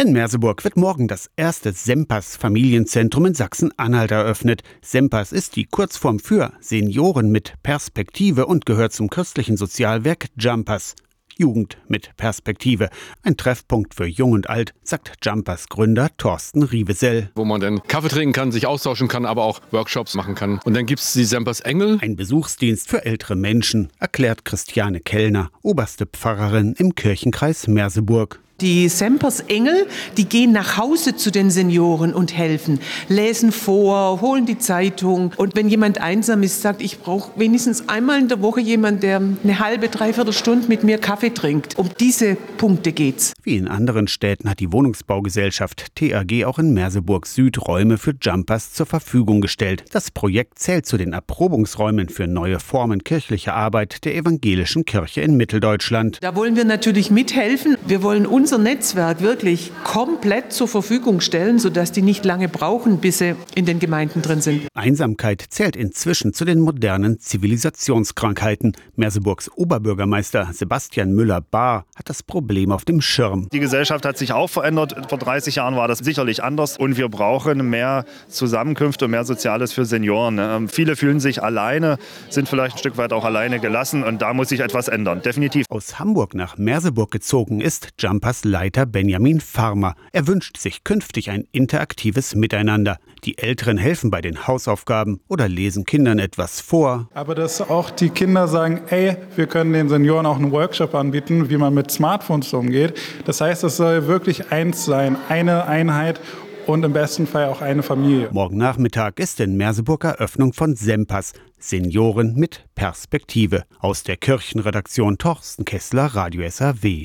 In Merseburg wird morgen das erste Sempers Familienzentrum in Sachsen-Anhalt eröffnet. Sempers ist die Kurzform für Senioren mit Perspektive und gehört zum christlichen Sozialwerk Jumpers. Jugend mit Perspektive. Ein Treffpunkt für Jung und Alt, sagt Jumpers Gründer Thorsten Rievesell. Wo man dann Kaffee trinken kann, sich austauschen kann, aber auch Workshops machen kann. Und dann gibt es die Sempers Engel. Ein Besuchsdienst für ältere Menschen, erklärt Christiane Kellner, oberste Pfarrerin im Kirchenkreis Merseburg. Die Sempers Engel, die gehen nach Hause zu den Senioren und helfen, lesen vor, holen die Zeitung. Und wenn jemand einsam ist, sagt, ich brauche wenigstens einmal in der Woche jemanden, der eine halbe, dreiviertel Stunde mit mir Kaffee trinkt. Um diese Punkte geht's. Wie in anderen Städten hat die Wohnungsbaugesellschaft TAG auch in Merseburg Süd Räume für Jumpers zur Verfügung gestellt. Das Projekt zählt zu den Erprobungsräumen für neue Formen kirchlicher Arbeit der evangelischen Kirche in Mitteldeutschland. Da wollen wir natürlich mithelfen. Wir wollen uns unser Netzwerk wirklich komplett zur Verfügung stellen, sodass die nicht lange brauchen, bis sie in den Gemeinden drin sind. Einsamkeit zählt inzwischen zu den modernen Zivilisationskrankheiten. Merseburgs Oberbürgermeister Sebastian Müller-Bahr hat das Problem auf dem Schirm. Die Gesellschaft hat sich auch verändert. Vor 30 Jahren war das sicherlich anders und wir brauchen mehr Zusammenkünfte und mehr Soziales für Senioren. Ähm, viele fühlen sich alleine, sind vielleicht ein Stück weit auch alleine gelassen und da muss sich etwas ändern, definitiv. Aus Hamburg nach Merseburg gezogen ist Jumpers Leiter Benjamin Farmer. Er wünscht sich künftig ein interaktives Miteinander. Die Älteren helfen bei den Hausaufgaben oder lesen Kindern etwas vor. Aber dass auch die Kinder sagen, ey, wir können den Senioren auch einen Workshop anbieten, wie man mit Smartphones umgeht. Das heißt, es soll wirklich eins sein, eine Einheit und im besten Fall auch eine Familie. Morgen Nachmittag ist in Merseburg Eröffnung von Sempas, Senioren mit Perspektive. Aus der Kirchenredaktion Torsten Kessler, Radio SAW.